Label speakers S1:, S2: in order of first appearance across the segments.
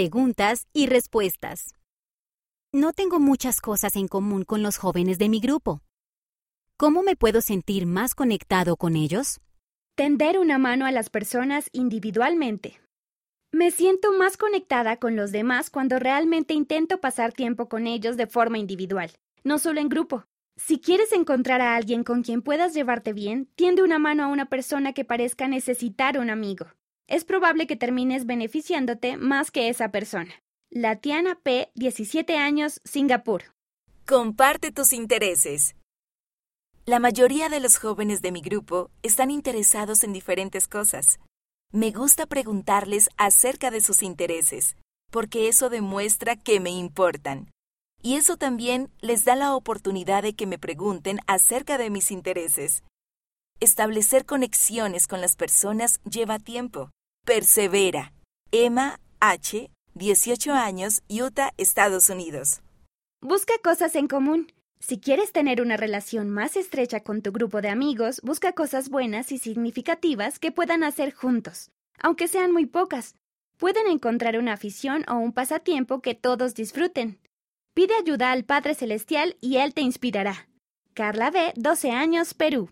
S1: preguntas y respuestas. No tengo muchas cosas en común con los jóvenes de mi grupo. ¿Cómo me puedo sentir más conectado con ellos?
S2: Tender una mano a las personas individualmente. Me siento más conectada con los demás cuando realmente intento pasar tiempo con ellos de forma individual, no solo en grupo. Si quieres encontrar a alguien con quien puedas llevarte bien, tiende una mano a una persona que parezca necesitar un amigo. Es probable que termines beneficiándote más que esa persona. Latiana P., 17 años, Singapur.
S3: Comparte tus intereses. La mayoría de los jóvenes de mi grupo están interesados en diferentes cosas. Me gusta preguntarles acerca de sus intereses, porque eso demuestra que me importan. Y eso también les da la oportunidad de que me pregunten acerca de mis intereses. Establecer conexiones con las personas lleva tiempo. Persevera. Emma H., 18 años, Utah, Estados Unidos.
S2: Busca cosas en común. Si quieres tener una relación más estrecha con tu grupo de amigos, busca cosas buenas y significativas que puedan hacer juntos, aunque sean muy pocas. Pueden encontrar una afición o un pasatiempo que todos disfruten. Pide ayuda al Padre Celestial y Él te inspirará. Carla B., 12 años, Perú.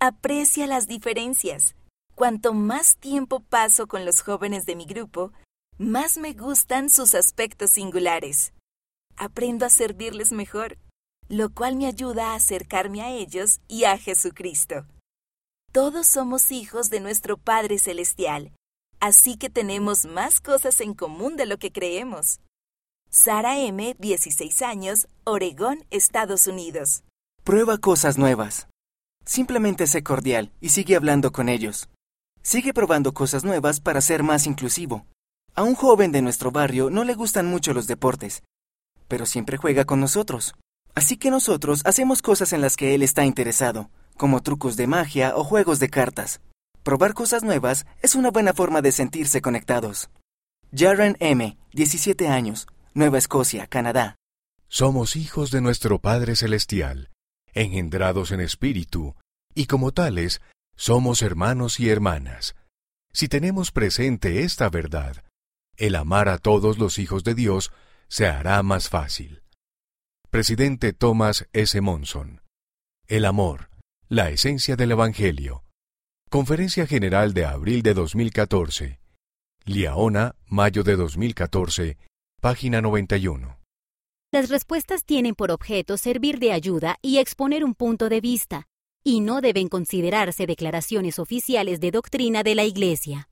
S3: Aprecia las diferencias. Cuanto más tiempo paso con los jóvenes de mi grupo, más me gustan sus aspectos singulares. Aprendo a servirles mejor, lo cual me ayuda a acercarme a ellos y a Jesucristo. Todos somos hijos de nuestro Padre Celestial, así que tenemos más cosas en común de lo que creemos. Sara M., 16 años, Oregón, Estados Unidos.
S4: Prueba cosas nuevas. Simplemente sé cordial y sigue hablando con ellos. Sigue probando cosas nuevas para ser más inclusivo. A un joven de nuestro barrio no le gustan mucho los deportes, pero siempre juega con nosotros. Así que nosotros hacemos cosas en las que él está interesado, como trucos de magia o juegos de cartas. Probar cosas nuevas es una buena forma de sentirse conectados. Jaren M., 17 años, Nueva Escocia, Canadá.
S5: Somos hijos de nuestro Padre Celestial, engendrados en espíritu, y como tales, somos hermanos y hermanas. Si tenemos presente esta verdad, el amar a todos los hijos de Dios se hará más fácil. Presidente Thomas S. Monson. El amor, la esencia del Evangelio. Conferencia General de abril de 2014. Liaona, mayo de 2014, página 91.
S1: Las respuestas tienen por objeto servir de ayuda y exponer un punto de vista, y no deben considerarse declaraciones oficiales de doctrina de la Iglesia.